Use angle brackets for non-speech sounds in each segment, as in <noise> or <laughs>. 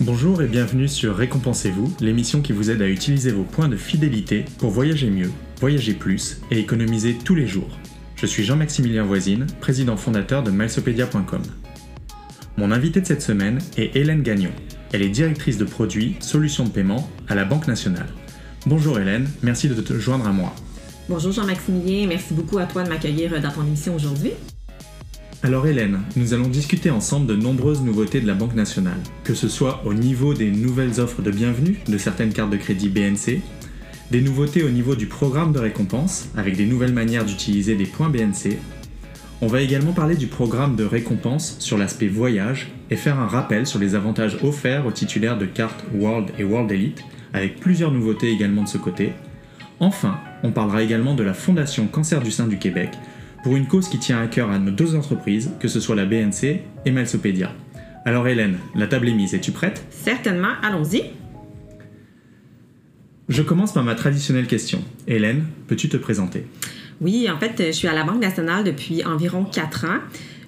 Bonjour et bienvenue sur Récompensez-vous, l'émission qui vous aide à utiliser vos points de fidélité pour voyager mieux, voyager plus et économiser tous les jours. Je suis Jean-Maximilien Voisine, président fondateur de milesopedia.com. Mon invité de cette semaine est Hélène Gagnon. Elle est directrice de produits, solutions de paiement à la Banque Nationale. Bonjour Hélène, merci de te joindre à moi. Bonjour Jean-Maximilien, merci beaucoup à toi de m'accueillir dans ton émission aujourd'hui. Alors Hélène, nous allons discuter ensemble de nombreuses nouveautés de la Banque nationale, que ce soit au niveau des nouvelles offres de bienvenue de certaines cartes de crédit BNC, des nouveautés au niveau du programme de récompense, avec des nouvelles manières d'utiliser des points BNC. On va également parler du programme de récompense sur l'aspect voyage et faire un rappel sur les avantages offerts aux titulaires de cartes World et World Elite, avec plusieurs nouveautés également de ce côté. Enfin, on parlera également de la Fondation Cancer du sein du Québec, pour une cause qui tient à cœur à nos deux entreprises, que ce soit la BNC et Malsopédia. Alors Hélène, la table est mise, es-tu prête? Certainement, allons-y. Je commence par ma traditionnelle question. Hélène, peux-tu te présenter? Oui, en fait, je suis à la Banque nationale depuis environ quatre ans.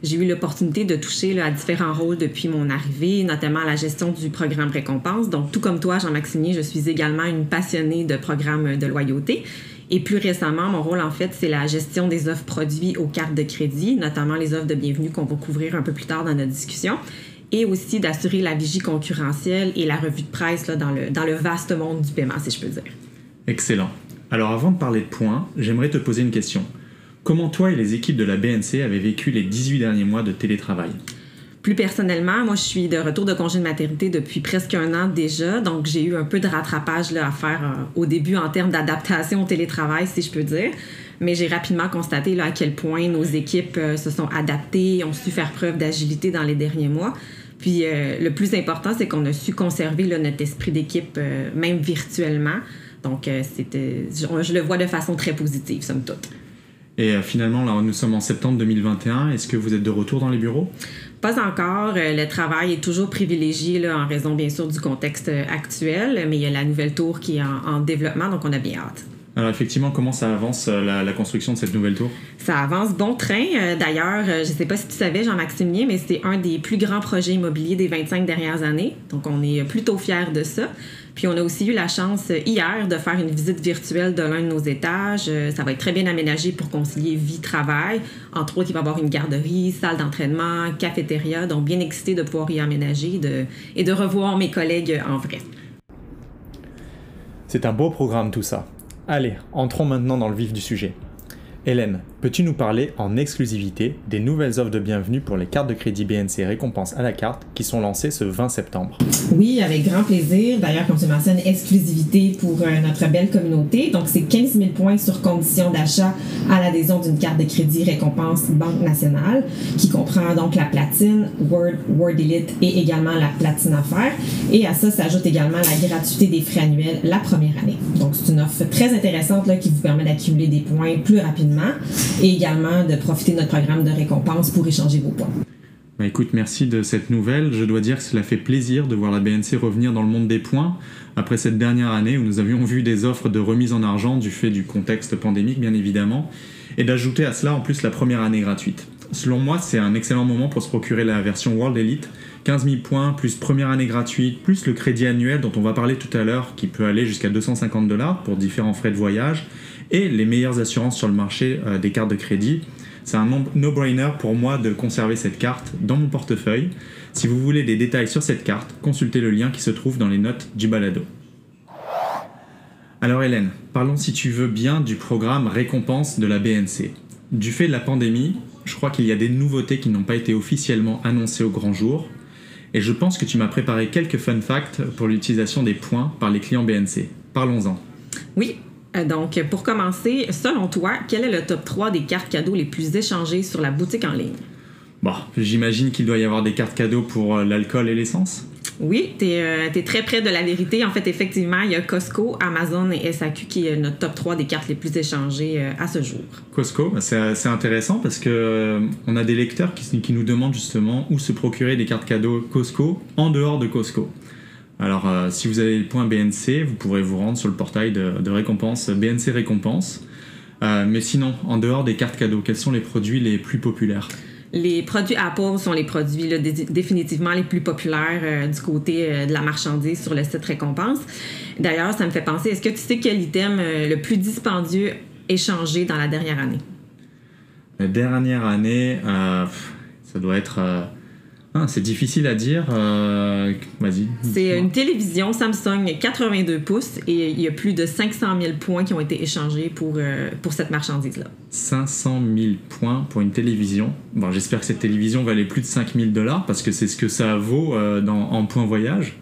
J'ai eu l'opportunité de toucher à différents rôles depuis mon arrivée, notamment à la gestion du programme récompense. Donc, tout comme toi, Jean-Maximien, je suis également une passionnée de programmes de loyauté. Et plus récemment, mon rôle, en fait, c'est la gestion des offres produits aux cartes de crédit, notamment les offres de bienvenue qu'on va couvrir un peu plus tard dans notre discussion, et aussi d'assurer la vigie concurrentielle et la revue de presse là, dans, le, dans le vaste monde du paiement, si je peux dire. Excellent. Alors avant de parler de points, j'aimerais te poser une question. Comment toi et les équipes de la BNC avez vécu les 18 derniers mois de télétravail? Plus personnellement, moi, je suis de retour de congé de maternité depuis presque un an déjà, donc j'ai eu un peu de rattrapage là, à faire euh, au début en termes d'adaptation au télétravail, si je peux dire. Mais j'ai rapidement constaté à quel point nos équipes euh, se sont adaptées, ont su faire preuve d'agilité dans les derniers mois. Puis euh, le plus important, c'est qu'on a su conserver notre esprit d'équipe, même virtuellement. Donc, c'était, je, le vois de façon très positive, somme toute. Et finalement, nous sommes en septembre 2021. Est-ce que vous êtes de retour dans les bureaux? Pas encore. Euh, le travail est toujours privilégié là, en raison, bien sûr, du contexte euh, actuel, mais il y a la nouvelle tour qui est en, développement, donc on a bien hâte. Alors effectivement, comment ça avance euh, la, construction de cette nouvelle tour? Ça avance bon train. D'ailleurs, je ne sais pas si tu savais, Jean-Maximilien, mais c'est un des plus grands projets immobiliers des 25 dernières années. Donc on est plutôt fiers de ça. Puis on a aussi eu la chance euh, hier de faire une visite virtuelle de l'un de nos étages. Euh, ça va être très bien aménagé pour concilier vie-travail. Entre autres, il va y avoir une garderie, salle d'entraînement, cafétéria. Donc bien excité de pouvoir y aménager et de revoir mes collègues en vrai. C'est un beau programme tout ça. Allez, entrons maintenant dans le vif du sujet. Hélène, peux-tu nous parler en exclusivité des nouvelles offres de bienvenue pour les cartes de crédit BNC récompense à la carte qui sont lancées ce 20 septembre? Oui, avec grand plaisir. D'ailleurs, comme tu mentionnes, exclusivité pour euh, notre belle communauté. Donc, c'est 15 000 points sur condition d'achat à l'adhésion d'une carte de crédit récompense Banque nationale qui comprend donc la platine, Word, Word Elite et également la platine affaires. Et à ça s'ajoute également la gratuité des frais annuels la première année. Donc, c'est une offre très intéressante là, qui vous permet d'accumuler des points plus rapidement et également de profiter de notre programme de récompense pour échanger vos points. Bah écoute, merci de cette nouvelle. Je dois dire que cela fait plaisir de voir la BNC revenir dans le monde des points après cette dernière année où nous avions vu des offres de remise en argent du fait du contexte pandémique, bien évidemment, et d'ajouter à cela en plus la première année gratuite. Selon moi, c'est un excellent moment pour se procurer la version World Elite. 15 000 points, plus première année gratuite, plus le crédit annuel dont on va parler tout à l'heure, qui peut aller jusqu'à 250 dollars pour différents frais de voyage, et les meilleures assurances sur le marché euh, des cartes de crédit. C'est un no-brainer pour moi de conserver cette carte dans mon portefeuille. Si vous voulez des détails sur cette carte, consultez le lien qui se trouve dans les notes du balado. Alors Hélène, parlons si tu veux bien du programme récompense de la BNC. Du fait de la pandémie, je crois qu'il y a des nouveautés qui n'ont pas été officiellement annoncées au grand jour. Et je pense que tu m'as préparé quelques fun facts pour l'utilisation des points par les clients BNC. Parlons-en. Oui, donc, pour commencer, selon toi, quel est le top 3 des cartes cadeaux les plus échangées sur la boutique en ligne? Bon, j'imagine qu'il doit y avoir des cartes cadeaux pour euh, l'alcool et l'essence. Oui, tu es, euh, très près de la vérité. En fait, effectivement, il y a Costco, Amazon et SAQ qui est notre top 3 des cartes les plus échangées à ce jour. Costco, bah, c'est intéressant parce que on a des lecteurs qui, qui nous demandent justement où se procurer des cartes cadeaux Costco en dehors de Costco. Alors, euh, si vous avez le point BNC, vous pourrez vous rendre sur le portail de, récompense BNC Récompense. Euh, mais sinon, en dehors des cartes cadeaux, quels sont les produits les plus populaires? Les produits Apple sont les produits définitivement les plus populaires euh, du côté euh, de la marchandise sur le site Récompense. D'ailleurs, ça me fait penser, est-ce que tu sais quel item euh, le plus dispendieux échangé dans la dernière année? La dernière année, ça doit être ah, c'est difficile à dire. Euh, vas-y. C'est une télévision Samsung 82 pouces et il y a plus de 500 000 points qui ont été échangés pour, euh, pour cette marchandise-là. 500 000 points pour une télévision. Bon, j'espère que cette télévision valait plus de 5 000 dollars parce que c'est ce que ça vaut euh, dans, en points voyage.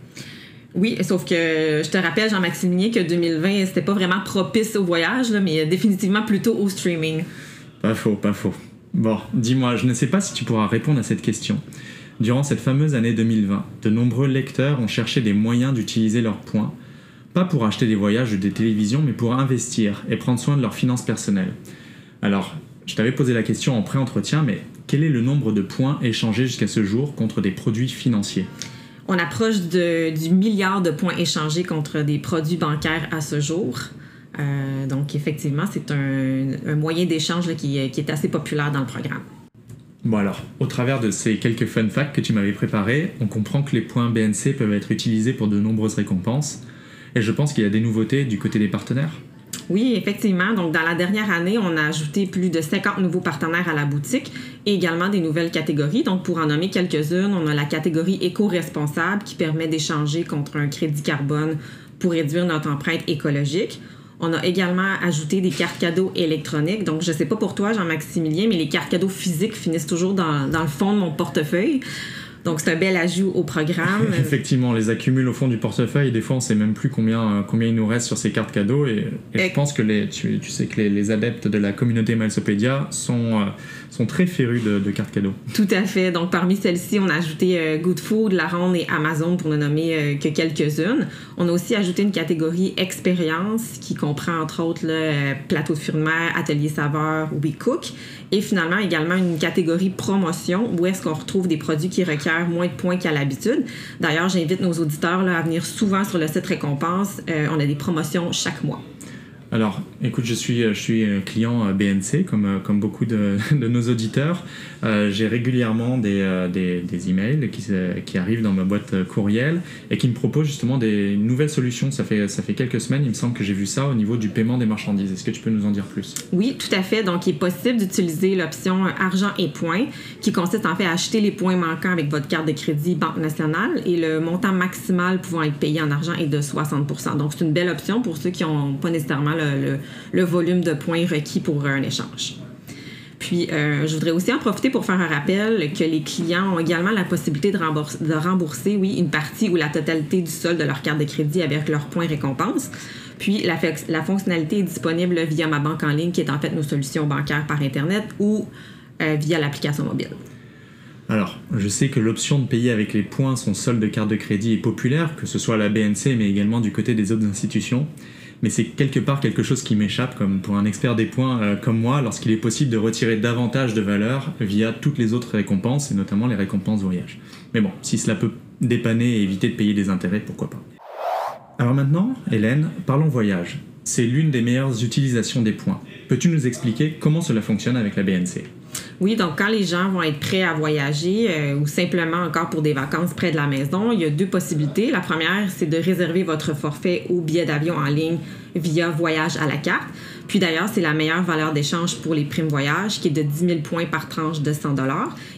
Oui, sauf que je te rappelle, Jean-Maximilien, que 2020, c'était pas vraiment propice au voyage, mais définitivement plutôt au streaming. Pas faux, pas faux. Bon, dis-moi, je ne sais pas si tu pourras répondre à cette question. Durant cette fameuse année 2020, de nombreux lecteurs ont cherché des moyens d'utiliser leurs points, pas pour acheter des voyages ou des télévisions, mais pour investir et prendre soin de leurs finances personnelles. Alors, je t'avais posé la question en pré-entretien, mais quel est le nombre de points échangés jusqu'à ce jour contre des produits financiers? On approche du milliard de points échangés contre des produits bancaires à ce jour. Euh, donc, effectivement, c'est un, moyen d'échange qui est assez populaire dans le programme. Bon alors, au travers de ces quelques fun facts que tu m'avais préparés, on comprend que les points BNC peuvent être utilisés pour de nombreuses récompenses. Et je pense qu'il y a des nouveautés du côté des partenaires. Oui, effectivement. Donc, dans la dernière année, on a ajouté plus de 50 nouveaux partenaires à la boutique et également des nouvelles catégories. Donc, pour en nommer quelques-unes, on a la catégorie éco-responsable qui permet d'échanger contre un crédit carbone pour réduire notre empreinte écologique. On a également ajouté des cartes cadeaux électroniques. Donc, je ne sais pas pour toi, Jean-Maximilien, mais les cartes cadeaux physiques finissent toujours dans, dans le fond de mon portefeuille. Donc, c'est un bel ajout au programme. <laughs> Effectivement, on les accumule au fond du portefeuille. Des fois, on ne sait même plus combien, euh, combien il nous reste sur ces cartes cadeaux. Et, je pense que les, tu, tu sais que les, les, adeptes de la communauté Milesopédia sont, euh, sont très férus de, cartes cadeaux. Tout à fait. Donc, parmi celles-ci, on a ajouté euh, Good Food, La Ronde et Amazon pour ne nommer que quelques-unes. On a aussi ajouté une catégorie expérience qui comprend entre autres le plateau de fruits de mer, atelier saveur, We Cook. Et finalement, également une catégorie promotion où est-ce qu'on retrouve des produits qui requièrent moins de points qu'à l'habitude. D'ailleurs, j'invite nos auditeurs là, à venir souvent sur le site Récompense. Euh, on a des promotions chaque mois. Alors, écoute, je suis, je suis client BNC, comme, comme beaucoup de, <laughs> de nos auditeurs. Euh, j'ai régulièrement des, euh, des, des, emails qui, qui arrivent dans ma boîte courriel et qui me proposent justement des nouvelles solutions. Ça fait, ça fait quelques semaines, il me semble que j'ai vu ça au niveau du paiement des marchandises. Est-ce que tu peux nous en dire plus? Oui, tout à fait. Donc, il est possible d'utiliser l'option argent et points, qui consiste en fait à acheter les points manquants avec votre carte de crédit Banque nationale et le montant maximal pouvant être payé en argent est de 60 Donc, c'est une belle option pour ceux qui n'ont pas nécessairement le, volume de points requis pour un échange. Puis, euh, je voudrais aussi en profiter pour faire un rappel que les clients ont également la possibilité de rembourser, oui, une partie ou la totalité du solde de leur carte de crédit avec leurs points récompense. Puis, la, la, fonctionnalité est disponible via ma banque en ligne, qui est en fait nos solutions bancaires par Internet ou euh, via l'application mobile. Alors, je sais que l'option de payer avec les points son solde de carte de crédit est populaire, que ce soit à la BNC, mais également du côté des autres institutions mais c'est quelque part quelque chose qui m'échappe, comme pour un expert des points euh, comme moi, lorsqu'il est possible de retirer davantage de valeur via toutes les autres récompenses, et notamment les récompenses voyage. Mais bon, si cela peut dépanner et éviter de payer des intérêts, pourquoi pas. Alors maintenant, Hélène, parlons voyage. C'est l'une des meilleures utilisations des points. Peux-tu nous expliquer comment cela fonctionne avec la BNC oui, donc quand les gens vont être prêts à voyager euh, ou simplement encore pour des vacances près de la maison, il y a deux possibilités. La première, c'est de réserver votre forfait ou billet d'avion en ligne via Voyage à la carte. Puis d'ailleurs, c'est la meilleure valeur d'échange pour les primes voyage, qui est de 10 000 points par tranche de 100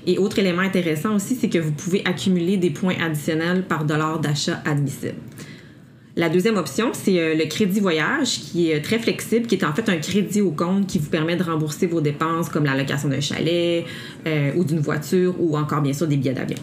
Et autre élément intéressant aussi, c'est que vous pouvez accumuler des points additionnels par dollar d'achat admissible. La deuxième option, c'est euh, le crédit voyage qui est euh, très flexible, qui est en fait un crédit au compte qui vous permet de rembourser vos dépenses comme la location d'un chalet euh, ou d'une voiture ou encore bien sûr des billets d'avion.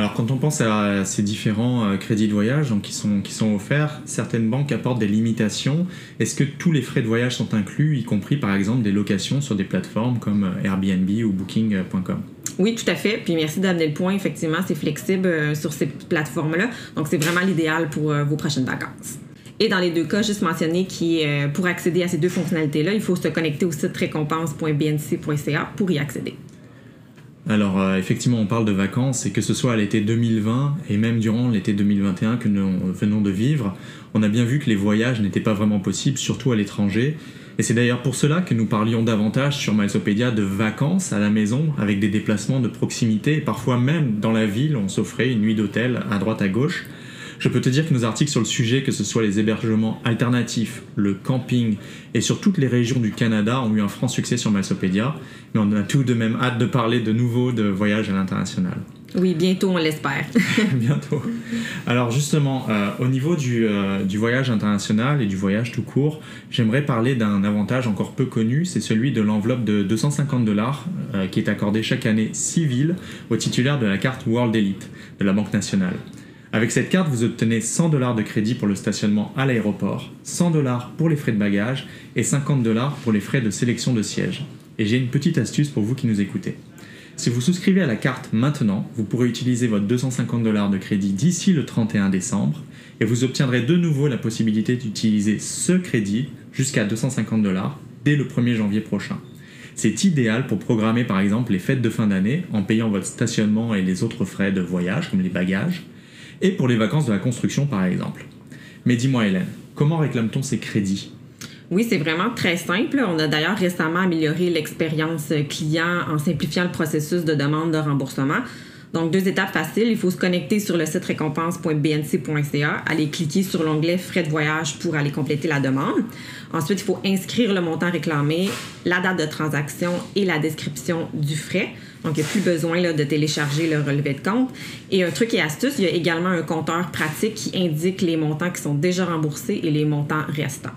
Alors quand on pense à ces différents crédits de voyage donc, qui, sont, qui sont offerts, certaines banques apportent des limitations. Est-ce que tous les frais de voyage sont inclus, y compris par exemple des locations sur des plateformes comme Airbnb ou Booking.com oui, tout à fait. Puis merci d'amener le point. Effectivement, c'est flexible euh, sur ces plateformes-là. Donc, c'est vraiment l'idéal pour euh, vos prochaines vacances. Et dans les deux cas, juste mentionner que euh, pour accéder à ces deux fonctionnalités-là, il faut se connecter au site récompense.bnc.ca pour y accéder. Alors effectivement, on parle de vacances et que ce soit à l'été 2020 et même durant l'été 2021 que nous venons de vivre, on a bien vu que les voyages n'étaient pas vraiment possibles, surtout à l'étranger, Et c'est d'ailleurs pour cela que nous parlions davantage sur Milesopedia de vacances à la maison, avec des déplacements de proximité, et parfois même dans la ville, on s'offrait une nuit d'hôtel à droite à gauche. Je peux te dire que nos articles sur le sujet, que ce soit les hébergements alternatifs, le camping et sur toutes les régions du Canada, ont eu un franc succès sur Milesopedia, mais on a tout de même hâte de parler de nouveau de voyages à l'international. Oui, bientôt, on l'espère. <laughs> bientôt. Alors justement, euh, au niveau du, euh, du, voyage international et du voyage tout court, j'aimerais parler d'un avantage encore peu connu, c'est celui de l'enveloppe de 250 dollars euh, qui est accordée chaque année civile aux titulaires de la carte World Elite de la Banque nationale. Avec cette carte, vous obtenez 100 dollars de crédit pour le stationnement à l'aéroport, 100 dollars pour les frais de bagages et 50 dollars pour les frais de sélection de siège. Et j'ai une petite astuce pour vous qui nous écoutez. Si vous souscrivez à la carte maintenant, vous pourrez utiliser votre 250 dollars de crédit d'ici le 31 décembre et vous obtiendrez de nouveau la possibilité d'utiliser ce crédit jusqu'à 250 dollars dès le 1er janvier prochain. C'est idéal pour programmer par exemple les fêtes de fin d'année en payant votre stationnement et les autres frais de voyage comme les bagages et pour les vacances de la construction par exemple. Mais dis-moi Hélène, comment réclame-t-on ces crédits? Oui, c'est vraiment très simple. On a d'ailleurs récemment amélioré l'expérience client en simplifiant le processus de demande de remboursement. Donc, deux étapes faciles. Il faut se connecter sur le site récompense.bnc.ca, aller cliquer sur l'onglet Frais de voyage pour aller compléter la demande. Ensuite, il faut inscrire le montant réclamé, la date de transaction et la description du frais. Donc, il n'y a plus besoin là, de télécharger le relevé de compte. Et un truc et astuce, il y a également un compteur pratique qui indique les montants qui sont déjà remboursés et les montants restants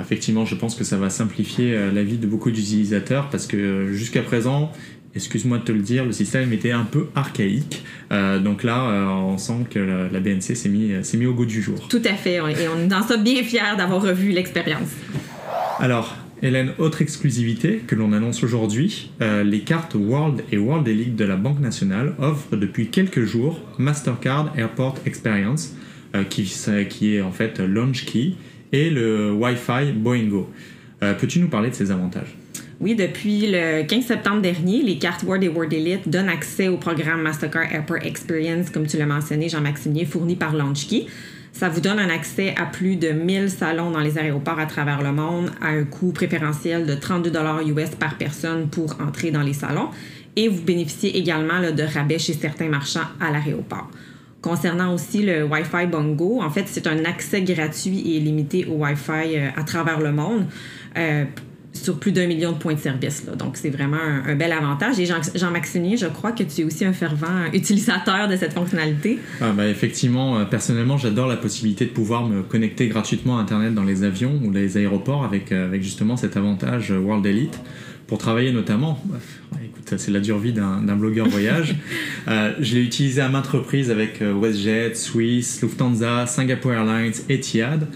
effectivement, je pense que ça va simplifier euh, la vie de beaucoup d'utilisateurs parce que euh, jusqu'à présent, excuse-moi de te le dire, le système était un peu archaïque. Euh, donc là, on sent que la, BNC s'est mis, mis au goût du jour. Tout à fait, et on est dans ça bien fiers d'avoir revu l'expérience. Alors, Hélène, autre exclusivité que l'on annonce aujourd'hui, les cartes World et World Elite de la Banque nationale offrent depuis quelques jours Mastercard Airport Experience, qui, qui, est en fait Launch Key et le Wi-Fi Boingo. Euh, peux-tu nous parler de ces avantages? Oui, depuis le 15 septembre dernier, les cartes Word et Word Elite donnent accès au programme Mastercard Airport Experience, comme tu l'as mentionné, Jean-Maximier, fourni par LaunchKey. Ça vous donne un accès à plus de 1000 salons dans les aéroports à travers le monde à un coût préférentiel de 32 US par personne pour entrer dans les salons. Et vous bénéficiez également de rabais chez certains marchands à l'aéroport. Concernant aussi le Wi-Fi Bongo, en fait, c'est un accès gratuit et limité au Wi-Fi euh, à travers le monde. Euh, sur plus d'un million de points de service. Là. Donc, c'est vraiment un, bel avantage. Et Jean, Jean je crois que tu es aussi un fervent utilisateur de cette fonctionnalité. Ah, bah, effectivement, euh, personnellement, j'adore la possibilité de pouvoir me connecter gratuitement à Internet dans les avions ou les aéroports avec, avec justement cet avantage World Elite pour travailler notamment. écoute, c'est la dure vie d'un blogueur voyage. <laughs> euh, je l'ai utilisé à maintes reprises avec euh, WestJet, Swiss, Lufthansa, Singapore Airlines, Etihad.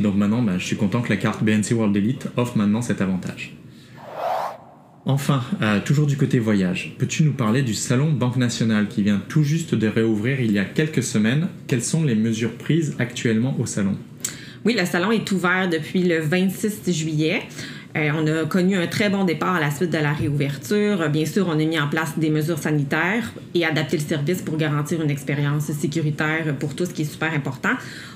Donc maintenant, bah, je suis content que la carte BNC World Elite offre maintenant cet avantage. Enfin, euh, toujours du côté voyage, peux-tu nous parler du salon Banque Nationale qui vient tout juste de réouvrir il y a quelques semaines? Quelles sont les mesures prises actuellement au salon? Oui, le salon est ouvert depuis le 26 juillet. Euh, on a connu un très bon départ à la suite de la réouverture. Bien sûr, on a mis en place des mesures sanitaires et adapté le service pour garantir une expérience sécuritaire pour tous, ce qui est super important.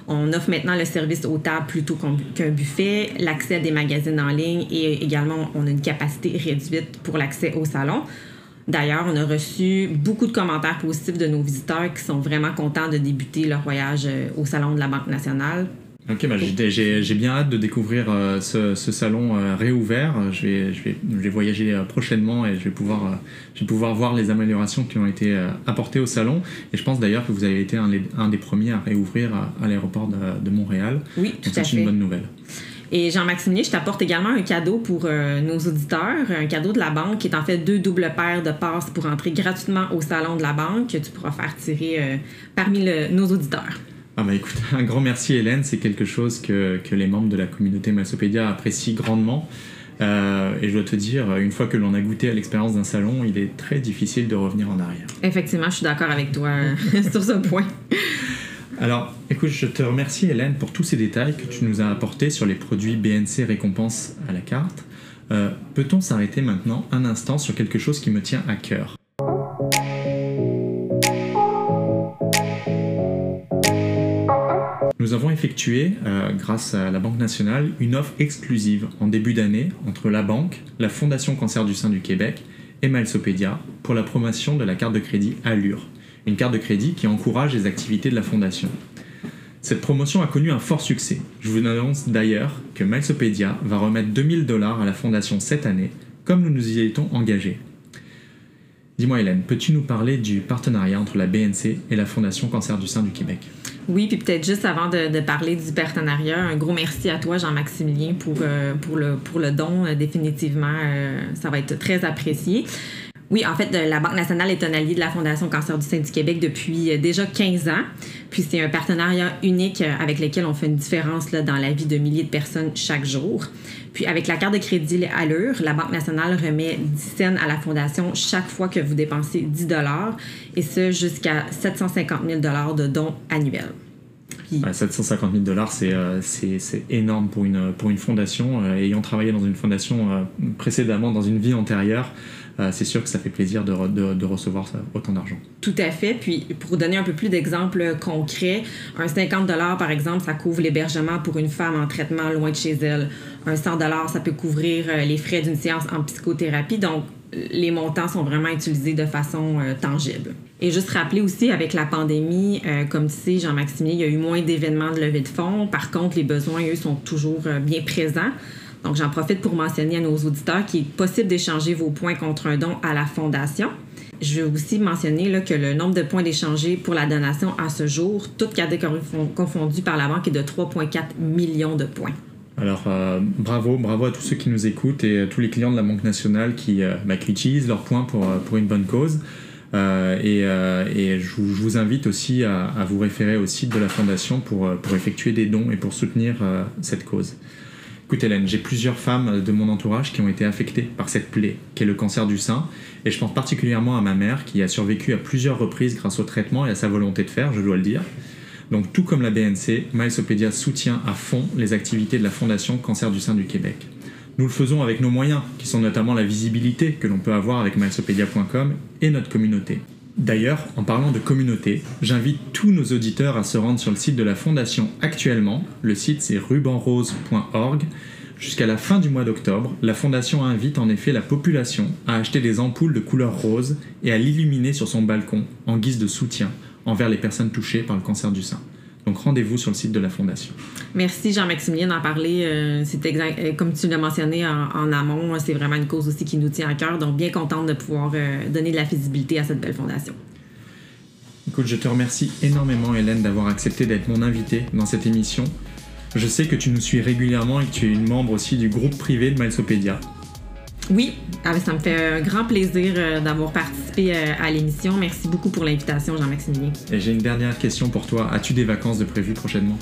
On offre maintenant le service aux tables plutôt qu'un buffet, l'accès à des magazines en ligne et également on a une capacité réduite pour l'accès au salon. D'ailleurs, on a reçu beaucoup de commentaires positifs de nos visiteurs qui sont vraiment contents de débuter leur voyage euh, au Salon de la Banque nationale Ok, bah, j'ai bien hâte de découvrir euh, ce, salon euh, réouvert. Je vais, je, vais, je vais voyager euh, prochainement et je vais, pouvoir, je vais pouvoir voir les améliorations qui ont été apportées au salon. Et je pense d'ailleurs que vous avez été un, un, des premiers à réouvrir à, l'aéroport de, de, Montréal. Oui, tout à fait. C'est une bonne nouvelle. Et Jean-Maximilien, je t'apporte également un cadeau pour nos auditeurs, un cadeau de la banque qui est en fait deux doubles paires de passes pour entrer gratuitement au salon de la banque que tu pourras faire tirer parmi nos auditeurs. Ah bah écoute, un grand merci Hélène, c'est quelque chose que, que, les membres de la communauté Massopédia apprécient grandement. Euh, et je dois te dire, une fois que l'on a goûté à l'expérience d'un salon, il est très difficile de revenir en arrière. Effectivement, je suis d'accord avec toi <laughs> sur ce point. Alors, écoute, je te remercie Hélène pour tous ces détails que tu nous as apportés sur les produits BNC récompense à la carte. Euh, peut-on s'arrêter maintenant un instant sur quelque chose qui me tient à cœur? Nous avons effectué, euh, grâce à la Banque nationale, une offre exclusive en début d'année entre la banque, la Fondation Cancer du sein du Québec et Malsopédia pour la promotion de la carte de crédit Allure, une carte de crédit qui encourage les activités de la Fondation. Cette promotion a connu un fort succès. Je vous annonce d'ailleurs que Malsopédia va remettre 2000 dollars à la Fondation cette année, comme nous nous y étions engagés. Dis-moi Hélène, peux-tu nous parler du partenariat entre la BNC et la Fondation Cancer du sein du Québec? Oui, puis peut-être juste avant de, parler du partenariat, un gros merci à toi, Jean-Maximilien, pour, euh, le don. Euh, définitivement, euh, ça va être très apprécié. Oui, en fait, la Banque nationale est un allié de la Fondation Cancer du sein du Québec depuis déjà 15 ans. Puis c'est un partenariat unique avec lequel on fait une différence là, dans la vie de milliers de personnes chaque jour. Puis avec la carte de crédit Allure, la Banque nationale remet 10 cents à la Fondation chaque fois que vous dépensez 10 et ce jusqu'à 750 000 de dons annuels. 750 000 dollars, euh, c'est énorme pour une, pour une fondation. Euh, ayant travaillé dans une fondation euh, précédemment, dans une vie antérieure, c'est sûr que ça fait plaisir de, de, recevoir autant d'argent. Tout à fait. Puis pour donner un peu plus d'exemples concrets, un 50 par exemple, ça couvre l'hébergement pour une femme en traitement loin de chez elle. Un 100 ça peut couvrir les frais d'une séance en psychothérapie. Donc, les montants sont vraiment utilisés de façon tangible. Et juste rappeler aussi, avec la pandémie, euh, comme tu sais, Jean-Maximilien, il y a eu moins d'événements de levée de fonds. Par contre, les besoins, eux, sont toujours euh, bien présents. Donc, j'en profite pour mentionner à nos auditeurs qu'il est possible d'échanger vos points contre un don à la Fondation. Je vais aussi mentionner là, que le nombre de points d'échanger pour la donation à ce jour, toutes catégories confondues par la banque, est de 3,4 millions de points. Alors, euh, bravo, bravo à tous ceux qui nous écoutent et à tous les clients de la Banque nationale qui, bah, qui utilisent leurs points pour, pour une bonne cause. Euh, euh, et, je, vous invite aussi à, vous référer au site de la Fondation pour, euh, pour effectuer des dons et pour soutenir cette cause. Écoute Hélène, j'ai plusieurs femmes de mon entourage qui ont été affectées par cette plaie qu'est le cancer du sein et je pense particulièrement à ma mère qui a survécu à plusieurs reprises grâce au traitement et à sa volonté de faire, je dois le dire. Donc tout comme la BNC, Milesopédia soutient à fond les activités de la Fondation Cancer du sein du Québec. Nous le faisons avec nos moyens, qui sont notamment la visibilité que l'on peut avoir avec milesopedia.com et notre communauté. D'ailleurs, en parlant de communauté, j'invite tous nos auditeurs à se rendre sur le site de la Fondation actuellement. Le site c'est rubanrose.org. Jusqu'à la fin du mois d'octobre, la Fondation invite en effet la population à acheter des ampoules de couleur rose et à l'illuminer sur son balcon en guise de soutien envers les personnes touchées par le cancer du sein. Donc rendez-vous sur le site de la Fondation. Merci Jean-Maximilien d'en parler. Euh, c'est exact, euh, comme tu l'as mentionné en, amont, c'est vraiment une cause aussi qui nous tient à cœur. Donc bien contente de pouvoir euh, donner de la visibilité à cette belle fondation. Écoute, je te remercie énormément Hélène d'avoir accepté d'être mon invitée dans cette émission. Je sais que tu nous suis régulièrement et que tu es une membre aussi du groupe privé de Milesopédia. Oui, ah, ça me fait un grand plaisir euh, d'avoir participé euh, à l'émission. Merci beaucoup pour l'invitation, Jean-Maximilien. Et j'ai une dernière question pour toi. As-tu des vacances de prévues prochainement?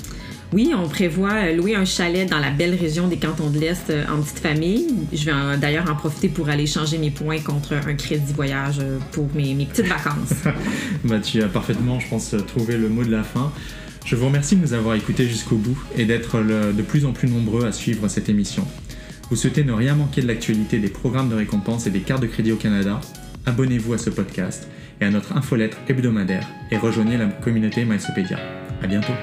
Oui, on prévoit euh, louer un chalet dans la belle région des cantons de l'Est en petite famille. Je vais d'ailleurs en profiter pour aller changer mes points contre un crédit voyage pour mes, petites vacances. <laughs> bah, tu as parfaitement, je pense, trouvé le mot de la fin. Je vous remercie de nous avoir écoutés jusqu'au bout et d'être de plus en plus nombreux à suivre cette émission. Vous souhaitez ne rien manquer de l'actualité des programmes de récompense et des cartes de crédit au Canada? Abonnez-vous à ce podcast et à notre infolettre hebdomadaire et rejoignez la communauté MySopédia. À bientôt